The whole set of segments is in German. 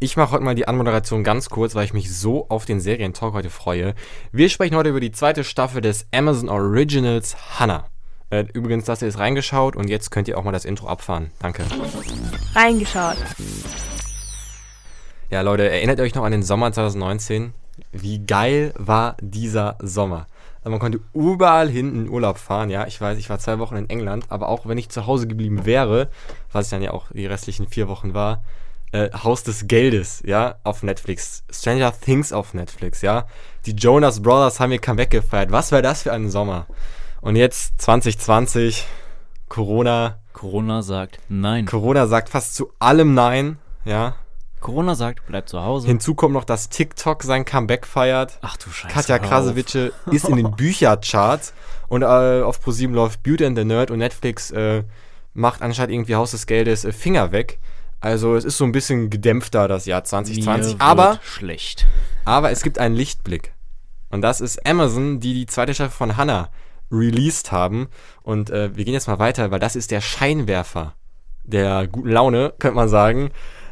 Ich mache heute mal die Anmoderation ganz kurz, weil ich mich so auf den Serientalk heute freue. Wir sprechen heute über die zweite Staffel des Amazon Originals Hannah. Äh, übrigens, das hier ist reingeschaut und jetzt könnt ihr auch mal das Intro abfahren. Danke. Reingeschaut. Ja, Leute, erinnert ihr euch noch an den Sommer 2019? Wie geil war dieser Sommer? Also man konnte überall hin in Urlaub fahren, ja. Ich weiß, ich war zwei Wochen in England, aber auch wenn ich zu Hause geblieben wäre, was ich dann ja auch die restlichen vier Wochen war, äh, Haus des Geldes, ja, auf Netflix. Stranger Things auf Netflix, ja. Die Jonas Brothers haben ihr Comeback gefeiert. Was wäre das für ein Sommer? Und jetzt 2020, Corona. Corona sagt nein. Corona sagt fast zu allem Nein, ja. Corona sagt, bleib zu Hause. Hinzu kommt noch, dass TikTok sein Comeback feiert. Ach du Scheiße. Katja. Krasowitsche ist in den Büchercharts und äh, auf ProSieben läuft Beauty and the Nerd und Netflix äh, macht anscheinend irgendwie Haus des Geldes äh, Finger weg. Also es ist so ein bisschen gedämpfter das Jahr 2020, Mir aber schlecht. aber es gibt einen Lichtblick. Und das ist Amazon, die die zweite Staffel von Hannah released haben. Und äh, wir gehen jetzt mal weiter, weil das ist der Scheinwerfer der guten Laune, könnte man sagen.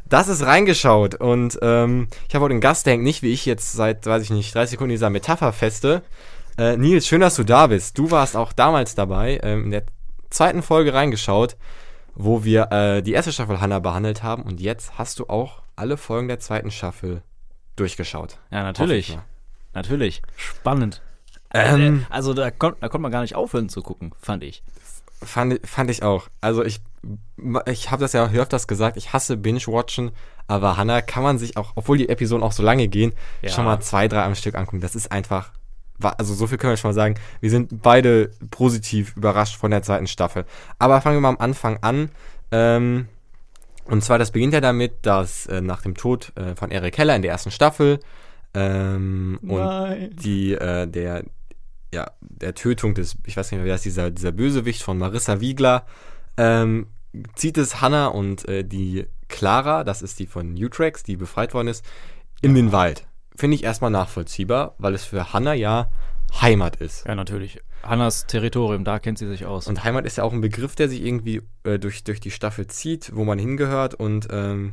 Das ist reingeschaut und ähm, ich habe heute einen Gast, der hängt nicht wie ich jetzt seit, weiß ich nicht, 30 Sekunden dieser Metapher feste. Äh, Nils, schön, dass du da bist. Du warst auch damals dabei, ähm, in der zweiten Folge reingeschaut, wo wir äh, die erste Staffel Hannah behandelt haben und jetzt hast du auch alle Folgen der zweiten Staffel durchgeschaut. Ja, natürlich. Natürlich. Spannend. Ähm, Also da, kon da konnte man gar nicht aufhören zu gucken, fand ich. Fand, fand ich auch. Also ich, ich habe das ja öfters gesagt, ich hasse Binge-Watchen, aber Hannah kann man sich auch, obwohl die Episoden auch so lange gehen, Ja. schon mal zwei, drei am Stück angucken. Das ist einfach, also so viel können wir schon mal sagen. Wir sind beide positiv überrascht von der zweiten Staffel. Aber fangen wir mal am Anfang an. Ähm, und zwar, das beginnt ja damit, dass äh, nach dem Tod äh, von Eric Heller in der ersten Staffel ähm, und Nein. die, äh, der, ja, der Tötung des, ich weiß nicht mehr, wer ist dieser, dieser Bösewicht von Marissa Wiegler, ähm, zieht es Hannah und äh, die Clara, das ist die von Utrex, die befreit worden ist, in den Wald. Finde ich erstmal nachvollziehbar, weil es für Hannah ja Heimat ist. Ja, natürlich. Hannas Territorium, da kennt sie sich aus. Und Heimat ist ja auch ein Begriff, der sich irgendwie äh, durch, durch die Staffel zieht, wo man hingehört und ähm,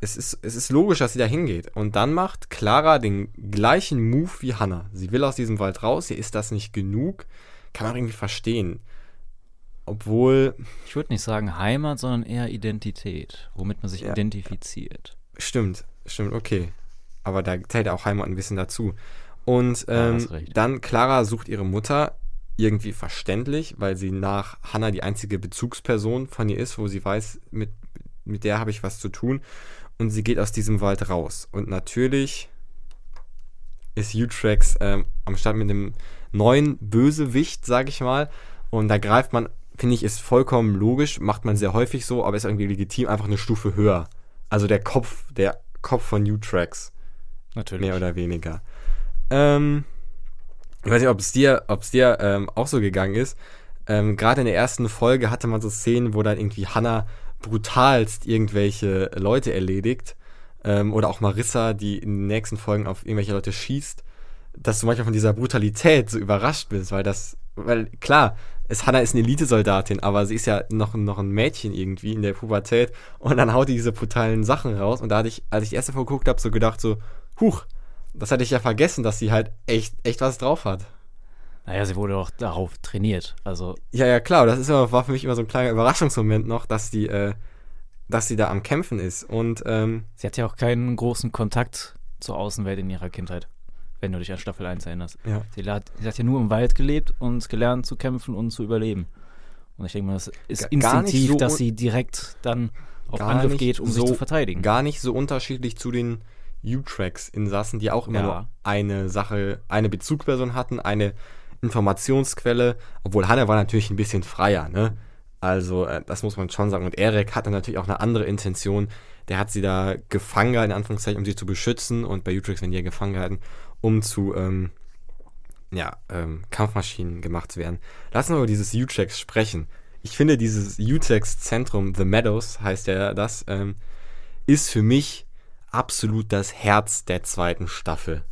es, ist, es ist logisch, dass sie da hingeht. Und dann macht Clara den gleichen Move wie Hannah. Sie will aus diesem Wald raus, ihr ist das nicht genug. Kann man irgendwie verstehen. Obwohl, ich würde nicht sagen Heimat, sondern eher Identität, womit man sich Ja. identifiziert. stimmt, stimmt, okay. Aber da zählt auch Heimat ein bisschen dazu. Und Ja, ähm, recht. dann Clara sucht ihre Mutter irgendwie verständlich, weil sie nach Hannah die einzige Bezugsperson von ihr ist, wo sie weiß, mit, mit der habe ich was zu tun. Und sie geht aus diesem Wald raus. Und natürlich ist Utrex ähm, am Start mit einem neuen Bösewicht, sage ich mal. Und da greift man, finde ich, ist vollkommen logisch, macht man sehr häufig so, aber ist irgendwie legitim, einfach eine Stufe höher. Also der Kopf, der Kopf von Utrex, Natürlich. mehr oder weniger. Ähm, ich weiß nicht, ob es dir, ob es dir ähm, auch so gegangen ist. Ähm, Gerade in der ersten Folge hatte man so Szenen, wo dann irgendwie Hannah brutalst irgendwelche Leute erledigt. Ähm, oder auch Marissa, die in den nächsten Folgen auf irgendwelche Leute schießt. Dass du manchmal von dieser Brutalität so überrascht bist, weil das, weil klar, es, Hannah ist eine Elitesoldatin, aber sie ist ja noch, noch ein Mädchen irgendwie in der Pubertät und dann haut die diese brutalen Sachen raus und da hatte ich, als ich die erste geguckt habe, so gedacht so, huch, das hatte ich ja vergessen, dass sie halt echt, echt was drauf hat. Naja, sie wurde auch darauf trainiert. Also, Ja, ja, klar, das ist immer, war für mich immer so ein kleiner Überraschungsmoment noch, dass die, äh, dass sie da am Kämpfen ist. Und ähm, sie hat ja auch keinen großen Kontakt zur Außenwelt in ihrer Kindheit, wenn du dich an Staffel 1 erinnerst. ja, Sie hat, sie hat ja nur im Wald gelebt und gelernt zu kämpfen und zu überleben. Und ich denke mal, das ist instinktiv, so dass sie direkt dann auf Angriff geht, um so- sich zu verteidigen. gar nicht so unterschiedlich zu den U-Tracks-Insassen, die auch immer Ja. nur eine Sache, eine Bezugsperson hatten, eine Informationsquelle, obwohl Hannah war natürlich ein bisschen freier, ne? Also, äh, das muss man schon sagen. Und Eric hatte natürlich auch eine andere Intention. Der hat sie da gefangen, gehalten, in Anführungszeichen, um sie zu beschützen. Und bei Utrix werden die ja gefangen gehalten, um zu, ähm, ja, ähm, Kampfmaschinen gemacht zu werden. Lass uns mal über dieses Utrex sprechen. Ich finde, dieses Utrex-Zentrum, The Meadows heißt ja das, ähm, ist für mich absolut das Herz der zweiten Staffel.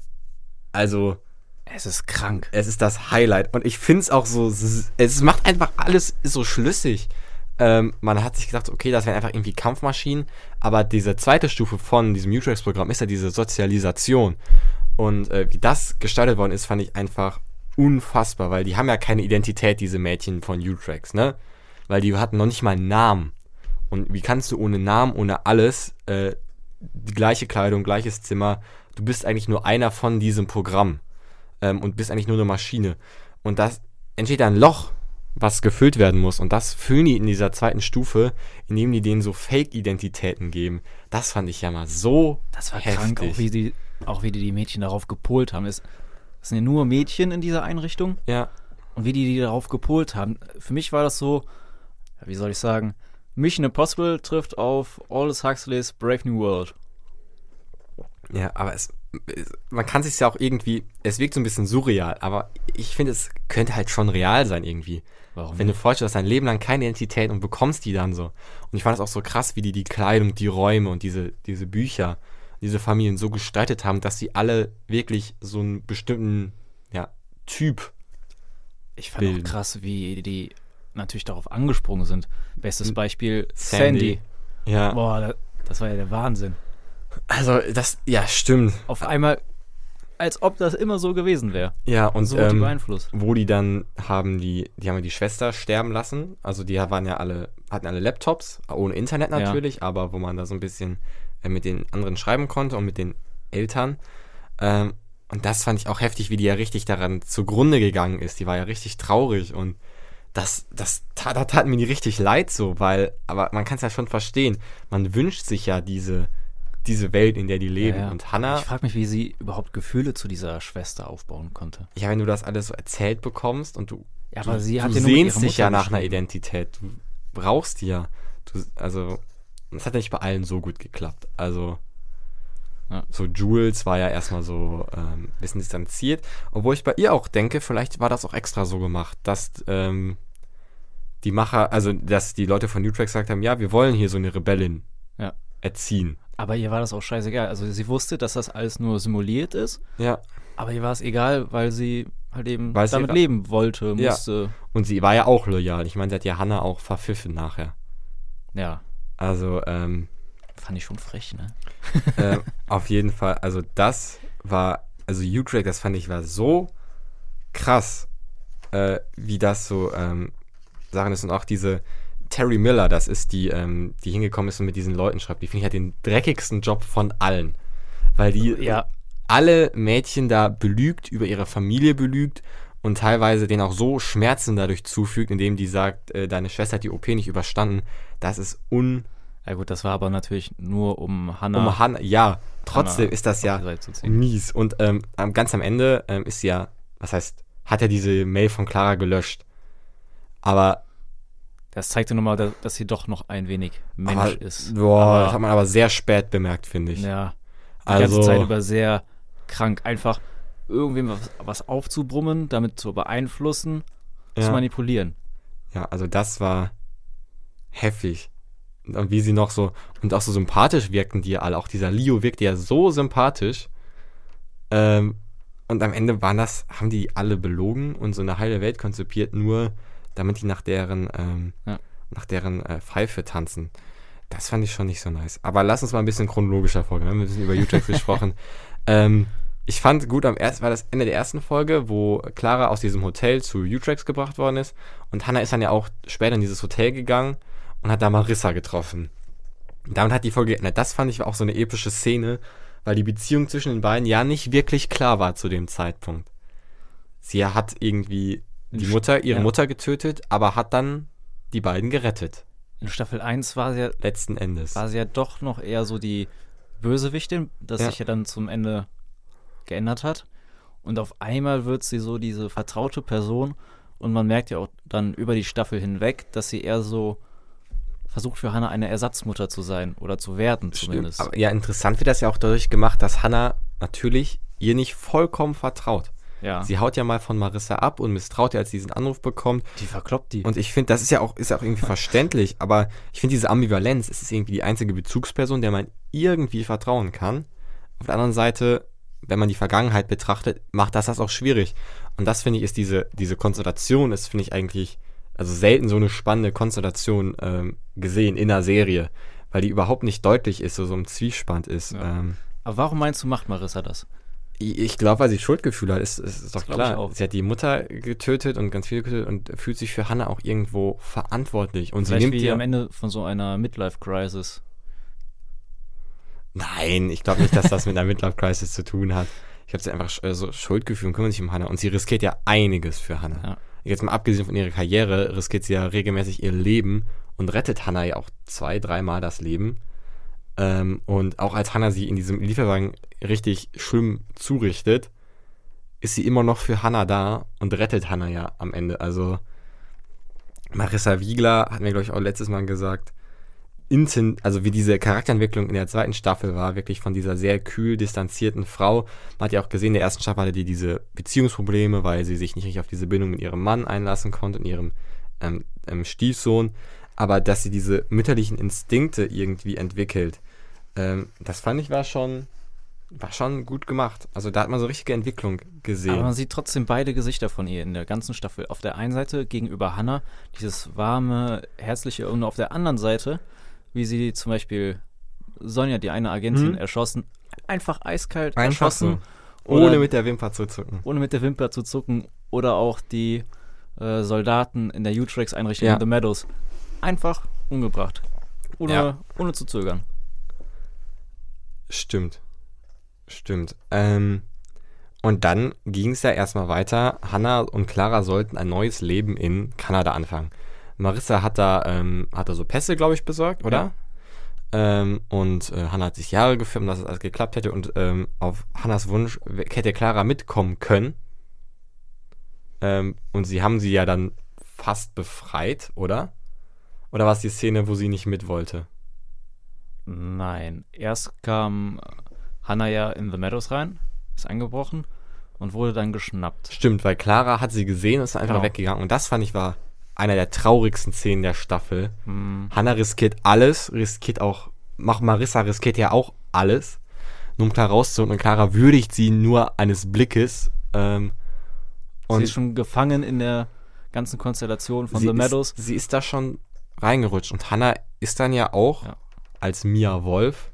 Also, Es ist krank. es ist das Highlight. Und ich finde es auch so, es macht einfach alles so schlüssig. ähm, man hat sich gedacht, okay, das wären einfach irgendwie Kampfmaschinen, aber diese zweite Stufe von diesem Utrex-Programm ist ja diese Sozialisation. Und äh, wie das gestaltet worden ist, fand ich einfach unfassbar, weil die haben ja keine Identität, diese Mädchen von Utrex, ne? Weil die hatten noch nicht mal einen Namen. Und wie kannst du ohne Namen, ohne alles, äh, die gleiche Kleidung, gleiches Zimmer, du bist eigentlich nur einer von diesem Programm ähm, und bist eigentlich nur eine Maschine. Und das entsteht ein Loch, was gefüllt werden muss. Und das füllen die in dieser zweiten Stufe, indem die denen so Fake-Identitäten geben. Das fand ich ja mal so Das war heftig. krank, auch wie, die, auch wie die die Mädchen darauf gepolt haben. Es, es sind ja nur Mädchen in dieser Einrichtung Ja, und wie die die darauf gepolt haben. Für mich war das so, wie soll ich sagen, Mission Impossible trifft auf Aldous Huxleys Brave New World. ja, aber es, es man kann sich ja auch irgendwie, es wirkt so ein bisschen surreal, aber ich finde, es könnte halt schon real sein irgendwie. Warum? Wenn du vorstellst, dein Leben lang keine Identität und bekommst die dann so. Und ich fand das auch so krass, wie die die Kleidung, die Räume und diese, diese Bücher, diese Familien so gestaltet haben, dass sie alle wirklich so einen bestimmten, ja, Typ. ich fand bilden. auch krass, wie die natürlich darauf angesprungen sind. Bestes Beispiel Sandy. Sandy. Ja. Boah, da- das war ja der Wahnsinn. Also, das, ja, stimmt. Auf einmal, als ob das immer so gewesen wäre. Ja, und So die ähm, beeinflusst. wo die dann haben die, die haben ja die Schwester sterben lassen. Also die waren ja alle, hatten alle Laptops, ohne Internet Ja. natürlich, aber wo man da so ein bisschen äh, mit den anderen schreiben konnte und mit den Eltern. Ähm, und das fand ich auch heftig, wie die ja richtig daran zugrunde gegangen ist. Die war ja richtig traurig und das, das tat, da tat mir die richtig leid so, weil, aber man kann es ja schon verstehen. Man wünscht sich ja diese, diese Welt, in der die leben. Ja, ja. Und Hannah, Ich frage mich, wie sie überhaupt Gefühle zu dieser Schwester aufbauen konnte. ja, wenn du das alles so erzählt bekommst und du Ja, du, aber sie du hat ja nur mit sehnst dich ja nach einer. Identität. Du brauchst die ja. Du, also, das hat ja nicht bei allen so gut geklappt. Also, Ja. so Jules war ja erstmal so ähm, ein bisschen distanziert. Obwohl ich bei ihr auch denke, vielleicht war das auch extra so gemacht, dass ähm, die Macher, also dass die Leute von Utrecht gesagt haben, ja, wir wollen hier so eine Rebellin Ja. erziehen. Aber ihr war das auch scheißegal. Also sie wusste, dass das alles nur simuliert ist, Ja. aber ihr war es egal, weil sie halt eben Weil damit leben wollte, Ja. musste. Und sie war ja auch loyal. Ich meine, sie hat ja Hannah auch verpfiffen nachher. Ja, Also, ähm, fand ich schon frech, ne? ähm, auf jeden Fall, also das war, also Utrecht, das fand ich war so krass, äh, wie das so ähm, Sachen ist und auch diese Terry Miller, das ist die, ähm, die hingekommen ist und mit diesen Leuten schreibt, die finde ich hat den dreckigsten Job von allen, weil die Ja, alle Mädchen da belügt, über ihre Familie belügt und teilweise denen auch so Schmerzen dadurch zufügt, indem die sagt, äh, deine Schwester hat die OP nicht überstanden. Das ist un ja gut, das war aber natürlich nur um Hannah um Hannah, ja, trotzdem Hannah ist das ja mies. Und ähm, ganz am Ende ähm, ist sie ja, was heißt, hat er diese Mail von Clara gelöscht. Aber, Das zeigte nochmal, dass, dass sie doch noch ein wenig Mensch aber ist. boah, aber, das hat man aber sehr spät bemerkt, finde ich. ja, die also, ganze Zeit über sehr krank. Einfach irgendwem was, was aufzubrummen, damit zu beeinflussen, zu ja, manipulieren. ja, also das war heftig. Und wie sie noch so, und auch so sympathisch wirkten die alle. Auch dieser Leo wirkte ja so sympathisch. Ähm, und am Ende waren das, haben die alle belogen und so eine heile Welt konzipiert, nur damit die nach deren, ähm, Ja. nach deren äh, Pfeife tanzen. Das fand ich schon nicht so nice. Aber lass uns mal ein bisschen chronologischer folgen. Wir haben ein bisschen über Utrecht gesprochen. Ähm, ich fand gut am ersten, war das Ende der ersten Folge, wo Clara aus diesem Hotel zu Utrecht gebracht worden ist. Und Hannah ist dann ja auch später in dieses Hotel gegangen und hat da Marissa getroffen. Damit hat die Folge geendet. Das fand ich auch so eine epische Szene, weil die Beziehung zwischen den beiden ja nicht wirklich klar war zu dem Zeitpunkt. Sie hat irgendwie die Mutter, ihre ja. Mutter getötet, aber hat dann die beiden gerettet. In Staffel 1 war sie ja, Letzten Endes. war sie ja doch noch eher so die Bösewichtin, das Ja. sich ja dann zum Ende geändert hat. Und auf einmal wird sie so diese vertraute Person und man merkt ja auch dann über die Staffel hinweg, dass sie eher so versucht für Hannah eine Ersatzmutter zu sein oder zu werden zumindest. Stimmt. Aber ja, interessant wird das ja auch dadurch gemacht, dass Hannah natürlich ihr nicht vollkommen vertraut. Ja, Sie haut ja mal von Marissa ab und misstraut ihr, als sie diesen Anruf bekommt. die verkloppt die. Und ich finde, das ist ja auch, ist ja auch irgendwie verständlich, aber ich finde diese Ambivalenz, es ist irgendwie die einzige Bezugsperson, der man irgendwie vertrauen kann. Auf der anderen Seite, wenn man die Vergangenheit betrachtet, macht das das auch schwierig. Und das finde ich ist diese, diese Konstellation ist, finde ich eigentlich also selten so eine spannende Konstellation ähm, gesehen in einer Serie, weil die überhaupt nicht deutlich ist, so, so ein Zwiespann ist. Ja. Ähm, Aber warum meinst du, macht Marissa das? Ich glaube, weil sie Schuldgefühle hat, ist, ist, ist doch klar. Sie hat die Mutter getötet und ganz viele getötet und fühlt sich für Hannah auch irgendwo verantwortlich. Und sie Vielleicht nimmt wie ihr am Ende von so einer Midlife-Crisis. Nein, ich glaube nicht, dass das mit einer Midlife-Crisis zu tun hat. Ich habe sie einfach so Schuldgefühle und kümmert sich um Hannah. Und sie riskiert ja einiges für Hannah. Ja. Jetzt mal abgesehen von ihrer Karriere, riskiert sie ja regelmäßig ihr Leben und rettet Hannah ja auch zwei, dreimal das Leben. Ähm, und auch als Hannah sie in diesem Lieferwagen richtig schlimm zurichtet, ist sie immer noch für Hannah da und rettet Hannah ja am Ende. Also Marissa Wiegler hat mir, glaube ich, auch letztes Mal gesagt, also wie diese Charakterentwicklung in der zweiten Staffel war, wirklich von dieser sehr kühl distanzierten Frau. Man hat ja auch gesehen, in der ersten Staffel hatte die diese Beziehungsprobleme, weil sie sich nicht richtig auf diese Bindung mit ihrem Mann einlassen konnte und ihrem ähm, ähm, Stiefsohn. Aber dass sie diese mütterlichen Instinkte irgendwie entwickelt, ähm, das fand ich war schon, war schon gut gemacht. Also da hat man so richtige Entwicklung gesehen. Aber man sieht trotzdem beide Gesichter von ihr in der ganzen Staffel. Auf der einen Seite gegenüber Hannah, dieses warme, herzliche, und auf der anderen Seite, wie sie zum Beispiel Sonja, die eine Agentin, Mhm. erschossen, einfach eiskalt Einfach erschossen, so. Ohne mit der Wimper zu zucken. ohne mit der Wimper zu zucken. Oder auch die äh, Soldaten in der U-Trax-Einrichtung Ja. in The Meadows. Einfach umgebracht. Ohne, Ja. ohne zu zögern. Stimmt. Stimmt. Ähm, und dann ging es ja erstmal weiter. Hannah und Clara sollten ein neues Leben in Kanada anfangen. Marissa hat da, ähm, hat da so Pässe, glaube ich, besorgt, oder? Ähm, und äh, Hannah hat sich Jahre gefilmt, dass es alles geklappt hätte. Und ähm, auf Hannas Wunsch hätte Clara mitkommen können. Ähm, und sie haben sie ja dann fast befreit, oder? Oder war es die Szene, wo sie nicht mit wollte? Nein. Erst kam Hannah ja in The Meadows rein, ist eingebrochen und wurde dann geschnappt. Stimmt, weil Clara hat sie gesehen und ist einfach Genau. weggegangen. Und das fand ich war einer der traurigsten Szenen der Staffel. Hm, Hannah riskiert alles, riskiert auch, mach Marissa riskiert ja auch alles, nur um Clara rauszuholen. Und Clara würdigt sie nur eines Blickes. Ähm, sie und ist schon gefangen in der ganzen Konstellation von sie The Meadows. Ist, sie ist da schon reingerutscht. Und Hannah ist dann ja auch, Ja. als Mia Wolf,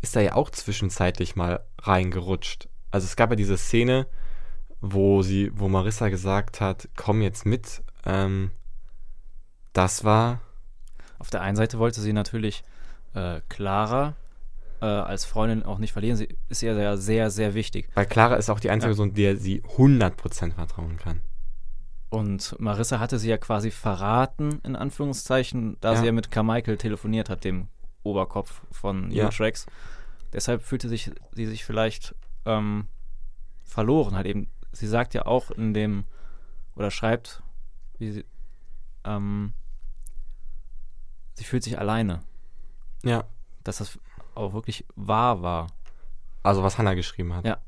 ist da ja auch zwischenzeitlich mal reingerutscht. Also es gab ja diese Szene, wo sie, wo Marissa gesagt hat, komm jetzt mit. Ähm, das war, Auf der einen Seite wollte sie natürlich äh, Clara äh, als Freundin auch nicht verlieren. Sie ist ihr sehr, sehr, sehr wichtig. weil Clara ist auch die einzige Ja. Person, der sie 100% vertrauen kann. Und Marissa hatte sie ja quasi verraten, in Anführungszeichen, da Ja. sie ja mit Carmichael telefoniert hat, dem Oberkopf von Ja. U-Trax. Deshalb fühlte sich sie sich vielleicht ähm, verloren. Halt eben, sie sagt ja auch in dem, oder schreibt, wie sie, ähm, sie fühlt sich alleine. Ja. Dass das auch wirklich wahr war. Also was Hannah geschrieben hat. Ja.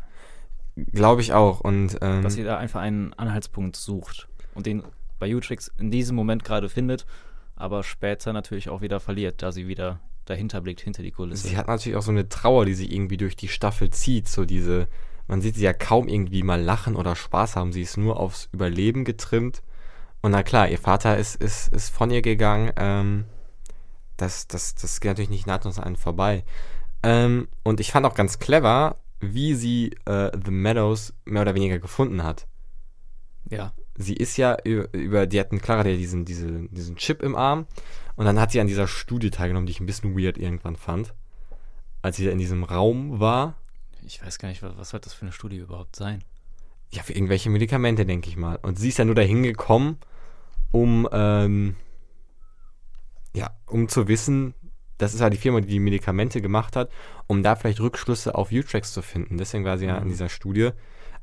Glaube ich auch. Und ähm, dass sie da einfach einen Anhaltspunkt sucht und den bei Utrix in diesem Moment gerade findet, aber später natürlich auch wieder verliert, da sie wieder dahinter blickt, hinter die Kulisse. sie hat natürlich auch so eine Trauer, die sich irgendwie durch die Staffel zieht. So diese, man sieht sie ja kaum irgendwie mal lachen oder Spaß haben. Sie ist nur aufs Überleben getrimmt. Und na klar, ihr Vater ist, ist, ist von ihr gegangen. Ähm, das, das, das geht natürlich nicht nahtlos an einen vorbei. Ähm, und ich fand auch ganz clever, wie sie äh, The Meadows mehr oder weniger gefunden hat. ja, sie ist ja über, die hatten Clara ja diesen, diese, diesen Chip im Arm und dann hat sie an dieser Studie teilgenommen, die ich ein bisschen weird irgendwann fand. Als sie da in diesem Raum war. ich weiß gar nicht, was, was soll das für eine Studie überhaupt sein? Ja, für irgendwelche Medikamente, denke ich mal. Und sie ist ja nur dahin gekommen, um, ähm, ja, um zu wissen, das ist halt die Firma, die die Medikamente gemacht hat, um da vielleicht Rückschlüsse auf U-Tracks zu finden. Deswegen war sie ja in Mhm. dieser Studie.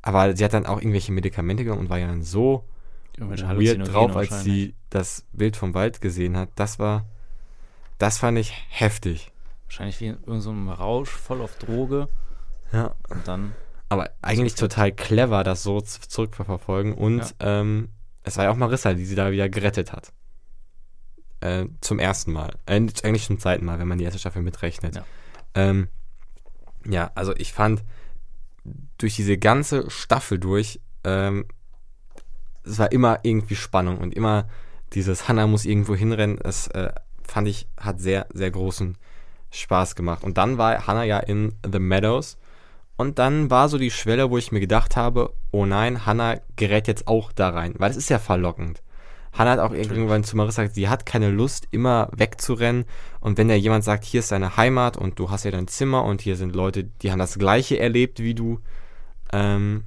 Aber sie hat dann auch irgendwelche Medikamente genommen und war ja dann so weird drauf, als sie das Bild vom Wald gesehen hat. Das war, das fand ich heftig. Wahrscheinlich wie in irgendeinem so Rausch, voll auf Droge Ja. und dann, Aber eigentlich total clever, das so z- zurückzuverfolgen. Und Ja. ähm, es war ja auch Marissa, die sie da wieder gerettet hat. Äh, zum ersten Mal. Äh, eigentlich zum zweiten Mal, wenn man die erste Staffel mitrechnet. Ja. Ähm, ja, also ich fand durch diese ganze Staffel durch, ähm, es war immer irgendwie Spannung und immer dieses Hannah muss irgendwo hinrennen, das äh, fand ich, hat sehr, sehr großen Spaß gemacht. Und dann war Hannah ja in The Meadows. Und dann war so die Schwelle, wo ich mir gedacht habe, oh nein, Hannah gerät jetzt auch da rein, weil es ist ja verlockend. Hannah hat auch irgendwann zu Marissa gesagt, sie hat keine Lust, immer wegzurennen. Und wenn ja jemand sagt, hier ist deine Heimat und du hast ja dein Zimmer und hier sind Leute, die haben das Gleiche erlebt wie du. Ähm,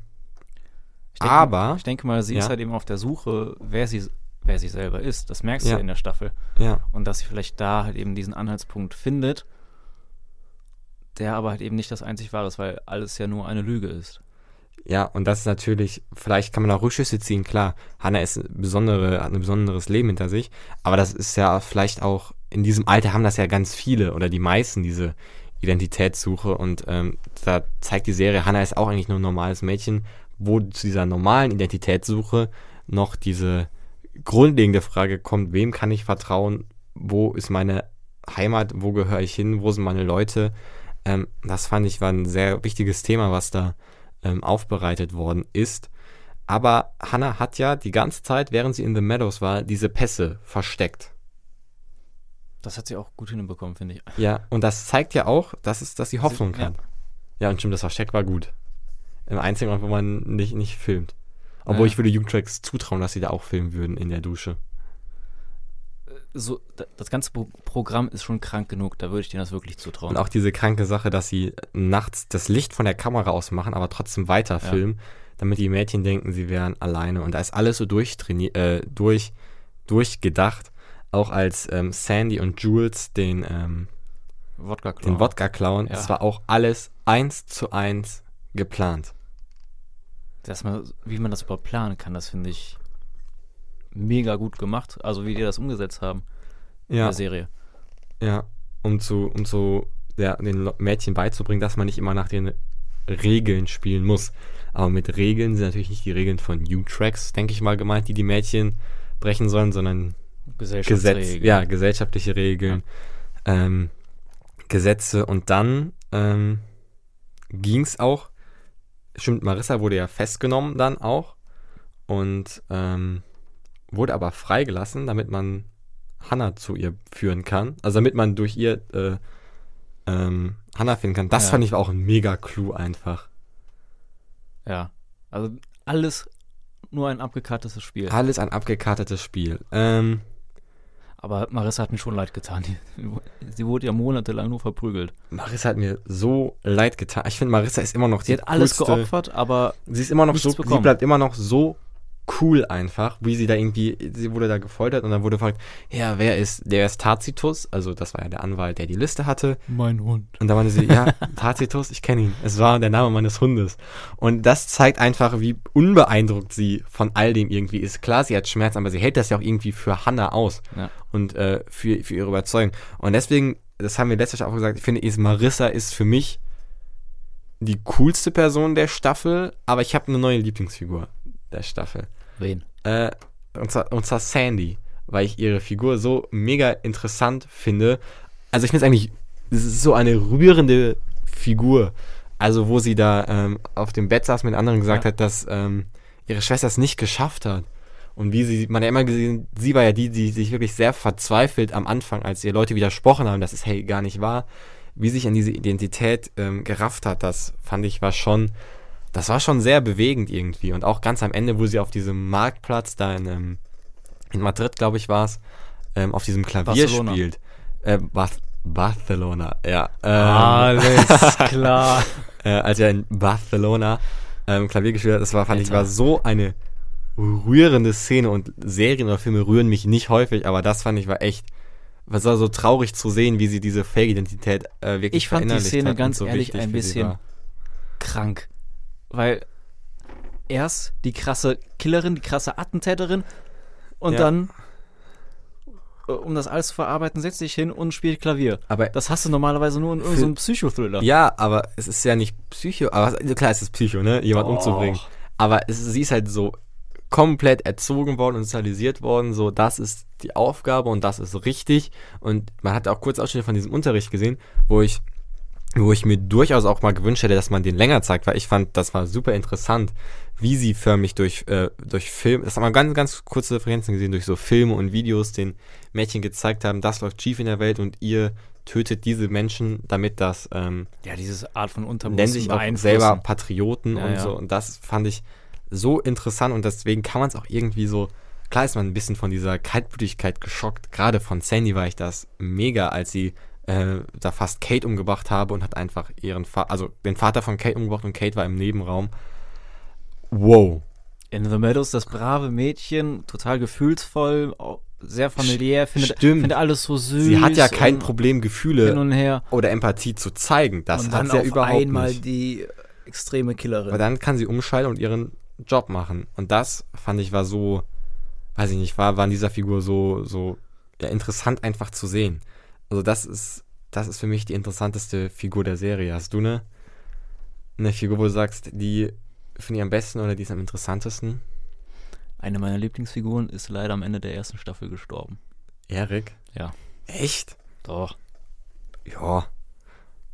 Ich denke, aber, Ich denke mal, sie Ja. ist halt eben auf der Suche, wer sie, wer sie selber ist. Das merkst Ja. du in der Staffel. ja, Und dass sie vielleicht da halt eben diesen Anhaltspunkt findet, der aber halt eben nicht das einzig wahre ist, weil alles ja nur eine Lüge ist. Ja, und das ist natürlich, vielleicht kann man auch Rückschlüsse ziehen, klar. Hannah ist besondere, hat ein besonderes Leben hinter sich, aber das ist ja vielleicht auch, in diesem Alter haben das ja ganz viele oder die meisten, diese Identitätssuche. Und ähm, da zeigt die Serie, Hannah ist auch eigentlich nur ein normales Mädchen, wo zu dieser normalen Identitätssuche noch diese grundlegende Frage kommt, wem kann ich vertrauen, wo ist meine Heimat, wo gehöre ich hin, wo sind meine Leute. Ähm, das fand ich war ein sehr wichtiges Thema, was da ähm, aufbereitet worden ist. Aber Hannah hat ja die ganze Zeit, während sie in The Meadows war, diese Pässe versteckt. Das hat sie auch gut hinbekommen, finde ich. Ja, und das zeigt ja auch, dass, es, dass sie Hoffnung ja. hat. Ja, und stimmt, das Versteck war gut. Im einzigen Ort, wo man nicht, nicht filmt. Obwohl Ja. ich würde Jugendtracks zutrauen, dass sie da auch filmen würden in der Dusche. So, da- das ganze Pro Programm ist schon krank genug, da würde ich denen das wirklich zutrauen. Und auch diese kranke Sache, dass sie nachts das Licht von der Kamera ausmachen, aber trotzdem weiter Ja. filmen, damit die Mädchen denken, sie wären alleine. Und da ist alles so durchtrainiert, äh, durch, durchgedacht. Auch als ähm, Sandy und Jules den, ähm, Wodka den Wodka klauen. Ja. Das war auch alles eins zu eins geplant. Dass man, wie man das überhaupt planen kann, das finde ich mega gut gemacht. Also wie die das umgesetzt haben in Ja, der Serie. ja. Um zu, um so ja, den Mädchen beizubringen, dass man nicht immer nach den Regeln spielen muss. Aber mit Regeln sind natürlich nicht die Regeln von U-Tracks, denke ich mal, gemeint, die die Mädchen brechen sollen, sondern Gesetz, ja, gesellschaftliche Regeln, ähm, Gesetze und dann ähm, ging es auch, stimmt, Marissa wurde ja festgenommen dann auch und ähm, wurde aber freigelassen, damit man Hannah zu ihr führen kann, also damit man durch ihr äh, ähm, Hannah finden kann. Das Ja. fand ich auch ein mega Clou einfach. Ja. Also alles nur ein abgekartetes Spiel. Alles ein abgekartetes Spiel. Ähm, Aber Marissa hat mir schon leid getan. Sie wurde ja monatelang nur verprügelt. Marissa hat mir so leid getan. Ich finde, Marissa ist immer noch Sie die hat alles coolste- geopfert, aber Sie ist immer noch so, sie bekommen. bleibt immer noch so cool einfach, wie sie da irgendwie, sie wurde da gefoltert und dann wurde gefragt, ja, wer ist, der ist Tacitus, also das war ja der Anwalt, der die Liste hatte. mein Hund. Und da meinte sie, ja, Tacitus, ich kenne ihn. Es war der Name meines Hundes. Und das zeigt einfach, wie unbeeindruckt sie von all dem irgendwie ist. Klar, sie hat Schmerz, aber sie hält das ja auch irgendwie für Hannah aus Ja. und äh, für, für ihre Überzeugung. Und deswegen, das haben wir letztes Jahr auch gesagt, ich finde, Marissa ist für mich die coolste Person der Staffel, aber ich habe eine neue Lieblingsfigur der Staffel. Wen? Äh, und, zwar, und zwar Sandy, weil ich ihre Figur so mega interessant finde. Also ich finde es eigentlich, so eine rührende Figur. Also wo sie da ähm, auf dem Bett saß mit anderen gesagt Ja. hat, dass ähm, ihre Schwester es nicht geschafft hat. Und wie sie, man hat ja immer gesehen, sie war ja die, die sich wirklich sehr verzweifelt am Anfang, als ihr Leute widersprochen haben, dass es hey gar nicht wahr. Wie sich an diese Identität ähm, gerafft hat, das fand ich war schon, das war schon sehr bewegend irgendwie. Und auch ganz am Ende, wo sie auf diesem Marktplatz da in, ähm, in Madrid, glaube ich, war es, ähm, auf diesem Klavier Barcelona. spielt. Äh, Bath Barcelona, ja. Ähm, Alles klar. äh, als er in Barcelona ähm, Klavier gespielt hat, das war, fand ich, Alter. war so eine rührende Szene und Serien oder Filme rühren mich nicht häufig, aber das fand ich war echt, was war so traurig zu sehen, wie sie diese Fake-Identität äh, wirklich Ich fand die Szene ganz so ehrlich ein bisschen. Krank. Weil erst die krasse Killerin, die krasse Attentäterin und Ja. dann, äh, um das alles zu verarbeiten, setzt sich hin und spielt Klavier. Aber Das hast du normalerweise nur in irgendeinem Psychothriller. Ja, aber es ist ja nicht Psycho, aber klar, es ist Psycho, ne? Jemand Doch. umzubringen. Aber es, sie ist halt so komplett erzogen worden und sozialisiert worden, so das ist die Aufgabe und das ist richtig. Und man hat auch kurz Ausschnitte von diesem Unterricht gesehen, wo ich wo ich mir durchaus auch mal gewünscht hätte, dass man den länger zeigt, weil ich fand, das war super interessant, wie sie förmlich durch, äh, durch Film, das haben wir ganz, ganz kurze Referenzen gesehen, durch so Filme und Videos den Mädchen gezeigt haben, das läuft schief in der Welt und ihr tötet diese Menschen, damit das, ähm, Ja, diese Art von nennen Unterbewusstsein sich auch selber Patrioten Ja, und ja. so. Und das fand ich so interessant und deswegen kann man es auch irgendwie so. Klar ist man ein bisschen von dieser Kaltblütigkeit geschockt. Gerade von Sandy war ich das mega, als sie äh, da fast Kate umgebracht habe und hat einfach ihren Vater, also den Vater von Kate umgebracht und Kate war im Nebenraum. Wow. In The Meadows das brave Mädchen, total gefühlsvoll, sehr familiär, findet, findet alles so süß. Sie hat ja kein Problem, Gefühle oder Empathie zu zeigen. Das und hat dann sie ja überhaupt einmal nicht. die extreme Killerin. Aber dann kann sie umschalten und ihren Job machen. Und das fand ich war so, weiß ich nicht, war, war in dieser Figur so, so ja, interessant einfach zu sehen. Also das ist, das ist für mich die interessanteste Figur der Serie. Hast du eine, eine Figur, wo du sagst, die finde ich am besten oder die ist am interessantesten? Eine meiner Lieblingsfiguren ist leider am Ende der ersten Staffel gestorben. Erik? Ja. Echt? Doch. Ja.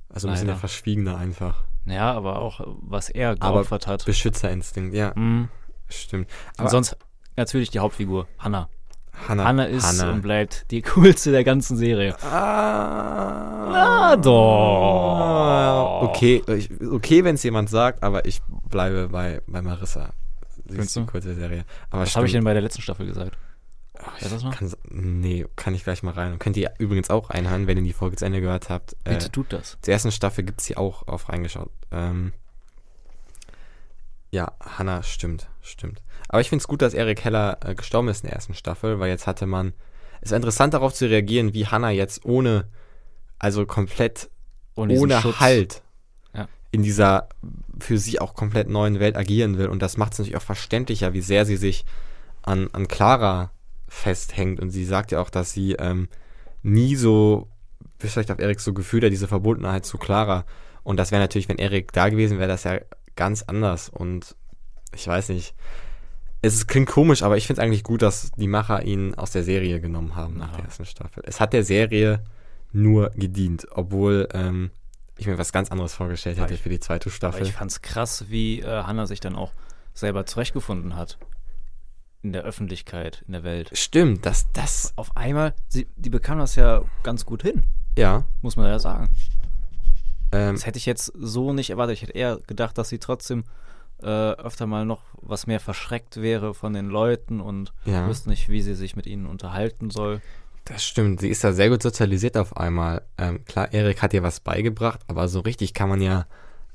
Also ein bisschen der. Verschwiegene einfach. Ja, aber auch, was er Aber geopfert hat. Beschützerinstinkt, ja, Mhm. stimmt. Und Aber sonst natürlich die Hauptfigur, Hannah. Hannah, Hannah ist Hannah. und bleibt die coolste der ganzen Serie. Ah, Na doch. Okay, ich, okay, wenn es jemand sagt, aber ich bleibe bei, bei Marissa. Sie Findest ist die du? kurze Serie. Aber Was habe ich denn bei der letzten Staffel gesagt? Ach, du das noch? Kann, nee, kann ich gleich mal rein. Und könnt ihr übrigens auch reinhören, wenn ihr die Folge zu Ende gehört habt. Äh, Bitte tut das. zur ersten Staffel gibt es sie auch auf reingeschaut. Ähm, ja, Hannah, stimmt, stimmt. Aber ich finde es gut, dass Eric Heller äh, gestorben ist in der ersten Staffel, weil jetzt hatte man. Es war interessant darauf zu reagieren, wie Hannah jetzt ohne, also komplett ohne Schutz. Halt Ja. in dieser für sie auch komplett neuen Welt agieren will. Und das macht es natürlich auch verständlicher, wie sehr sie sich an, an Clara festhängt. Und sie sagt ja auch, dass sie ähm, nie so, vielleicht auf Erik so Gefühl hat, diese Verbundenheit zu Clara. Und das wäre natürlich, wenn Erik da gewesen wäre, das ja ganz anders. Und ich weiß nicht. Es klingt komisch, aber ich finde es eigentlich gut, dass die Macher ihn aus der Serie genommen haben nach Ja. der ersten Staffel. Es hat der Serie nur gedient, obwohl ähm, ich mir was ganz anderes vorgestellt hätte ich- für die zweite Staffel. ich fand's krass, wie äh, Hannah sich dann auch selber zurechtgefunden hat. In der Öffentlichkeit, in der Welt. Stimmt, dass das, Auf einmal, sie, die bekam das ja ganz gut hin, ja. muss man ja sagen. Ähm, Das hätte ich jetzt so nicht erwartet. Ich hätte eher gedacht, dass sie trotzdem äh, öfter mal noch was mehr verschreckt wäre von den Leuten und ja, wüsste nicht, wie sie sich mit ihnen unterhalten soll. das stimmt. Sie ist da sehr gut sozialisiert auf einmal. Ähm, klar, Erik hat ihr was beigebracht, aber so richtig kann man ja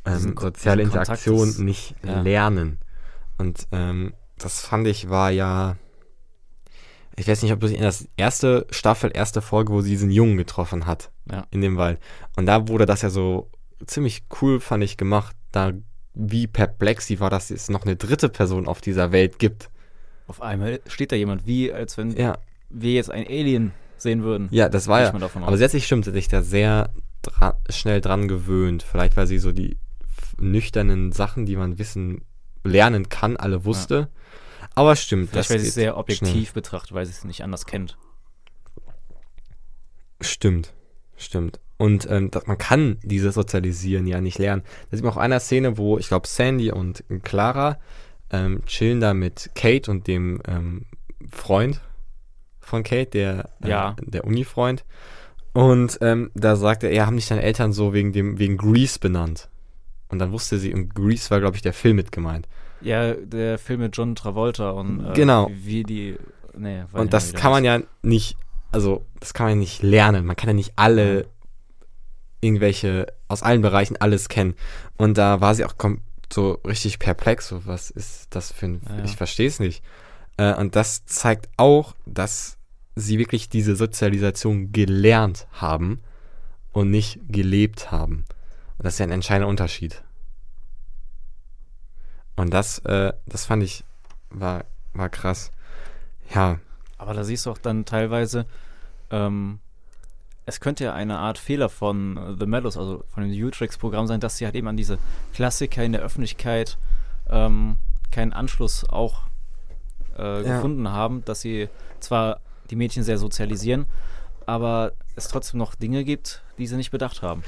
ähm, soziale Interaktion ist- nicht ja. lernen. Und ähm, das fand ich war ja. Ich weiß nicht, ob du dich in das erste Staffel, erste Folge, wo sie diesen Jungen getroffen hat. Ja. in dem Wald. Und da wurde das ja so ziemlich cool, fand ich, gemacht, da wie perplex sie war, dass es noch eine dritte Person auf dieser Welt gibt. Auf einmal steht da jemand, wie als wenn Ja, wir jetzt ein Alien sehen würden. ja, das war ja. Aber sich stimmt, sie hat sich da sehr dra schnell dran gewöhnt. Vielleicht, weil sie so die nüchternen Sachen, die man wissen, lernen kann, alle wusste. Aber stimmt, Vielleicht, weil sie es sehr objektiv schnell. betrachtet, weil sie es nicht anders kennt. Stimmt, stimmt. Und ähm, das, man kann dieses Sozialisieren ja nicht lernen. Da sieht man auch einer Szene, wo ich glaube Sandy und Clara ähm, chillen da mit Kate und dem ähm, Freund von Kate, der, äh, Ja. der Uni-Freund. Und ähm, da sagt er, ja, haben dich deine Eltern so wegen dem wegen Grease benannt. Und dann wusste sie, und Grease war, glaube ich, der Film mit gemeint. Ja, der Film mit John Travolta und äh, Genau. wie die. Nee, Und das kann man ja nicht, also das kann man ja nicht lernen. Man kann ja nicht alle irgendwelche aus allen Bereichen alles kennen. Und da war sie auch so richtig perplex. So, was ist das für ein, Ja, ja. ich verstehe es nicht. Äh, und das zeigt auch, dass sie wirklich diese Sozialisation gelernt haben und nicht gelebt haben. Und das ist ja ein entscheidender Unterschied. Und das, äh, das fand ich, war, war krass. Ja, Aber da siehst du auch dann teilweise, ähm, es könnte ja eine Art Fehler von The Mellows, also von dem Utrex-Programm sein, dass sie halt eben an diese Klassiker in der Öffentlichkeit ähm, keinen Anschluss auch äh, Ja. gefunden haben, dass sie zwar die Mädchen sehr sozialisieren, aber es trotzdem noch Dinge gibt, die sie nicht bedacht haben.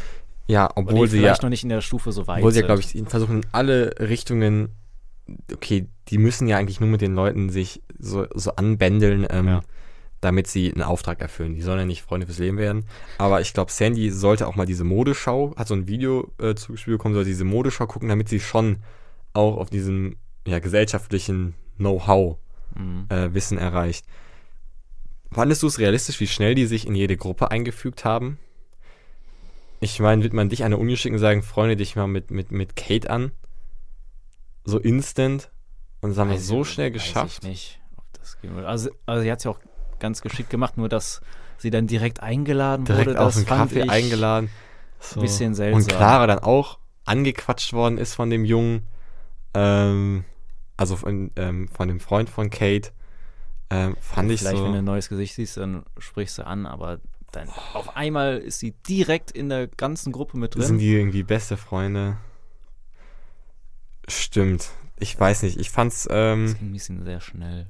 Ja, Obwohl obwohl sie ja, vielleicht noch nicht in der Stufe so weit obwohl sie, sind. glaube ich, versuchen in alle Richtungen, okay, die müssen ja eigentlich nur mit den Leuten sich so, so anbändeln, ähm, Ja. damit sie einen Auftrag erfüllen. Die sollen ja nicht Freunde fürs Leben werden. Aber ich glaube, Sandy sollte auch mal diese Modeschau, hat so ein Video äh, zugespielt bekommen, soll diese Modeschau gucken, damit sie schon auch auf diesem ja, gesellschaftlichen Know-how Mhm. äh, Wissen erreicht. Fandest du es realistisch, wie schnell die sich in jede Gruppe eingefügt haben? Ich meine, wird man dich an der Uni schicken und sagen, freunde dich mal mit, mit, mit Kate an? So instant? Und das haben wir Weiß so ich- schnell Weiß geschafft. ich nicht, ob das gehen würde. Also, also sie hat es ja auch ganz geschickt gemacht, nur dass sie dann direkt eingeladen Direkt wurde, auf das einen fand Kaffee eingeladen. So. bisschen seltsam. Und Clara dann auch angequatscht worden ist von dem Jungen. Ähm, also von, ähm, von dem Freund von Kate. Ähm, fand ich Vielleicht, so. wenn du ein neues Gesicht siehst, dann sprichst du an, aber dann auf einmal ist sie direkt in der ganzen Gruppe mit drin. Sind die irgendwie beste Freunde? Stimmt. Ich weiß nicht. Ich fand's, ähm, das ging ein bisschen sehr schnell.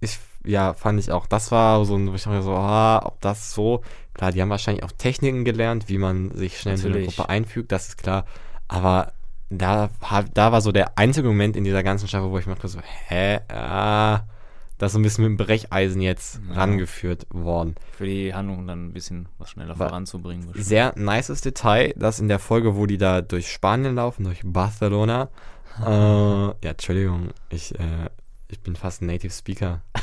ich, ja, fand ich auch. Das war so ein, wo ich dachte so, ah, ob das so. Klar, die haben wahrscheinlich auch Techniken gelernt, wie man sich schnell in so eine Natürlich. Gruppe einfügt, das ist klar. Aber da, da war so der einzige Moment in dieser ganzen Staffel, wo ich mir dachte so, hä, ah, das ist so ein bisschen mit dem Brecheisen jetzt Ja. rangeführt worden. Für die Handlung dann ein bisschen was schneller War- voranzubringen. bestimmt. Sehr nices Detail, dass in der Folge, wo die da durch Spanien laufen, durch Barcelona, äh, ja, Entschuldigung, ich, äh, ich bin fast ein Native Speaker.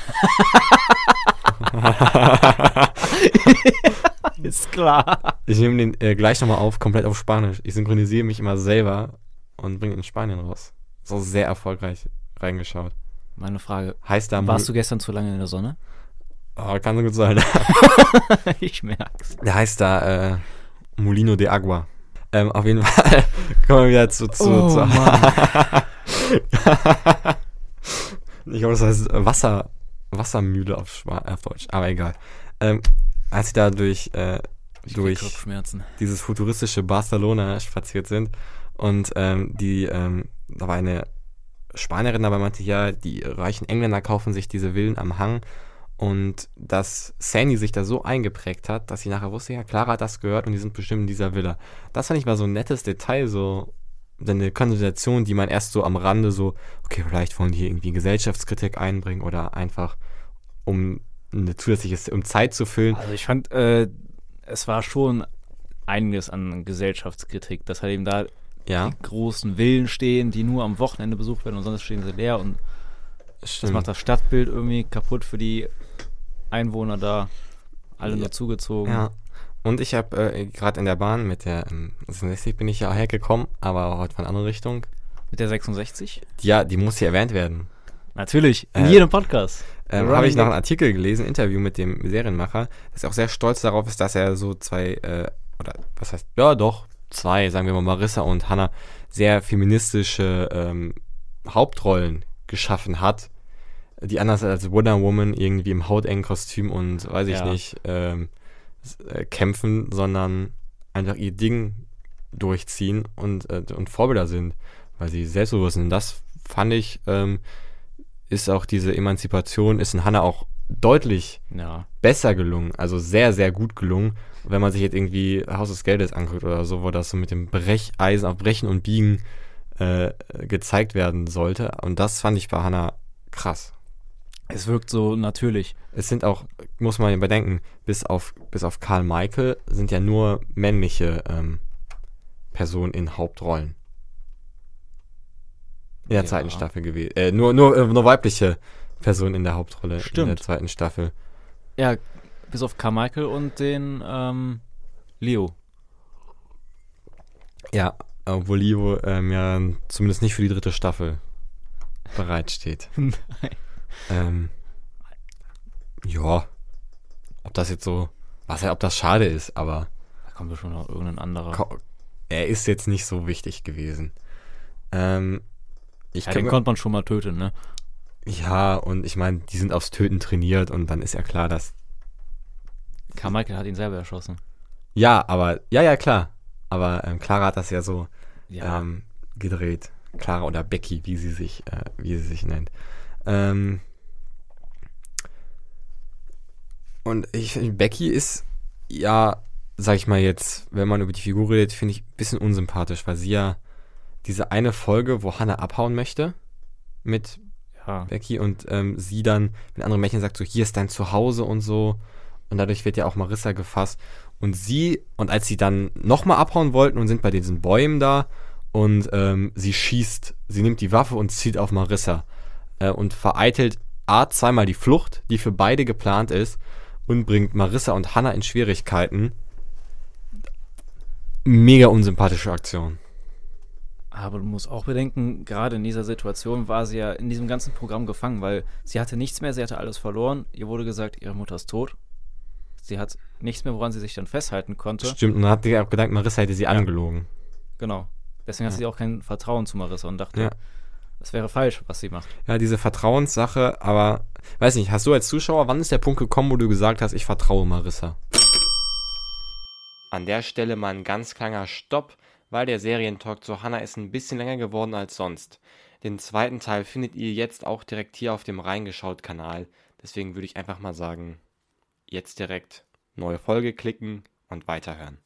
Ist klar. Ich nehme den äh, gleich nochmal auf, komplett auf Spanisch. Ich synchronisiere mich immer selber und bringe in Spanien raus. So sehr erfolgreich reingeschaut. Meine Frage, Heißt da warst du gestern zu lange in der Sonne? Oh, kann so gut sein. ich merk's. Der heißt da äh, Molino de Agua. Ähm, auf jeden Fall kommen wir wieder zu. zu, Oh, zu ich glaube, das heißt Wasser, Wassermühle auf, Schwa- auf Deutsch. Aber egal. Ähm, als sie da durch, äh, Ich durch dieses futuristische Barcelona spaziert sind und ähm, die, ähm, da war eine Spanierin dabei, meinte, ja, die reichen Engländer kaufen sich diese Villen am Hang und dass Sandy sich da so eingeprägt hat, dass sie nachher wusste, ja, Clara hat das gehört und die sind bestimmt in dieser Villa. Das fand ich mal so ein nettes Detail, so eine Konsultation, die man erst so am Rande so, okay, vielleicht wollen die irgendwie Gesellschaftskritik einbringen oder einfach um eine zusätzliche, um Zeit zu füllen. Also ich fand, äh, es war schon einiges an Gesellschaftskritik, dass halt eben da Ja, die großen Villen stehen, die nur am Wochenende besucht werden und sonst stehen sie leer und das stimmt. macht das Stadtbild irgendwie kaputt für die Einwohner da. Alle Ja. nur zugezogen. Ja. Und ich habe äh, gerade in der Bahn mit der ähm, 66 bin ich ja hergekommen, aber heute von andere Richtung. Mit der 66? Ja, die muss hier erwähnt werden. Natürlich, in Äh, jedem Podcast. Ähm, habe ich noch einen Artikel gelesen, Interview mit dem Serienmacher, dass er auch sehr stolz darauf ist, dass er so zwei, äh, oder was heißt, ja doch, zwei, sagen wir mal Marissa und Hannah, sehr feministische ähm, Hauptrollen geschaffen hat, die anders als Wonder Woman irgendwie im hautengen Kostüm und weiß ich Ja. nicht, ähm, äh, kämpfen, sondern einfach ihr Ding durchziehen und, äh, und Vorbilder sind, weil sie selbstbewusst sind. Das fand ich, ähm, ist auch diese Emanzipation, ist in Hannah auch deutlich Ja. besser gelungen, also sehr, sehr gut gelungen. Wenn man sich jetzt irgendwie Haus des Geldes anguckt oder so, wo das so mit dem Brecheisen auf Brechen und Biegen äh, gezeigt werden sollte. Und das fand ich bei Hannah krass. Es wirkt so natürlich. Es sind auch, muss man bedenken, bis auf, bis auf Karl Michael sind ja nur männliche ähm, Personen in Hauptrollen. In der Ja. zweiten Staffel gewesen. Äh, nur, nur, äh, nur weibliche Personen in der Hauptrolle in der Stimmt. zweiten Staffel. Ja, bis auf Carmichael und den ähm, Leo. Ja, obwohl Leo ähm, ja zumindest nicht für die dritte Staffel bereitsteht. Nein. Ähm, ja, ob das jetzt so, was ja, ob das schade ist, aber Da kommt bestimmt noch irgendein anderer. er ist jetzt nicht so wichtig gewesen. Ähm, ich ja, den konnte man schon mal töten, ne? ja, und ich meine, die sind aufs Töten trainiert und dann ist ja klar, dass. Carmichael hat ihn selber erschossen. Ja, aber, ja, ja, klar. Aber ähm, Clara hat das ja so Ja. ähm, gedreht. Clara oder Becky, wie sie sich, äh, wie sie sich nennt. Ähm, und ich finde, Becky ist ja sag ich mal jetzt, wenn man über die Figur redet, finde ich ein bisschen unsympathisch, weil sie ja diese eine Folge, wo Hannah abhauen möchte mit Ja. Becky und ähm, sie dann mit anderen Mädchen sagt so, hier ist dein Zuhause und so. Und dadurch wird ja auch Marissa gefasst. Und sie, und als sie dann nochmal abhauen wollten und sind bei diesen Bäumen da und ähm, sie schießt, sie nimmt die Waffe und zieht auf Marissa äh, und vereitelt A zweimal die Flucht, die für beide geplant ist und bringt Marissa und Hannah in Schwierigkeiten. Mega unsympathische Aktion. Aber du musst auch bedenken, gerade in dieser Situation war sie ja in diesem ganzen Programm gefangen, weil sie hatte nichts mehr, sie hatte alles verloren. Ihr wurde gesagt, ihre Mutter ist tot. Sie hat nichts mehr, woran sie sich dann festhalten konnte. Stimmt, und dann hat sie auch gedacht, Marissa hätte sie angelogen. Genau. Deswegen hat Ja. sie auch kein Vertrauen zu Marissa und dachte, Ja. das wäre falsch, was sie macht. Ja, diese Vertrauenssache, aber weiß nicht, hast du als Zuschauer, wann ist der Punkt gekommen, wo du gesagt hast, ich vertraue Marissa? An der Stelle mal ein ganz kleiner Stopp, weil der Serientalk zu Hannah ist ein bisschen länger geworden als sonst. Den zweiten Teil findet ihr jetzt auch direkt hier auf dem Reingeschaut-Kanal. Deswegen würde ich einfach mal sagen, jetzt direkt neue Folge klicken und weiterhören.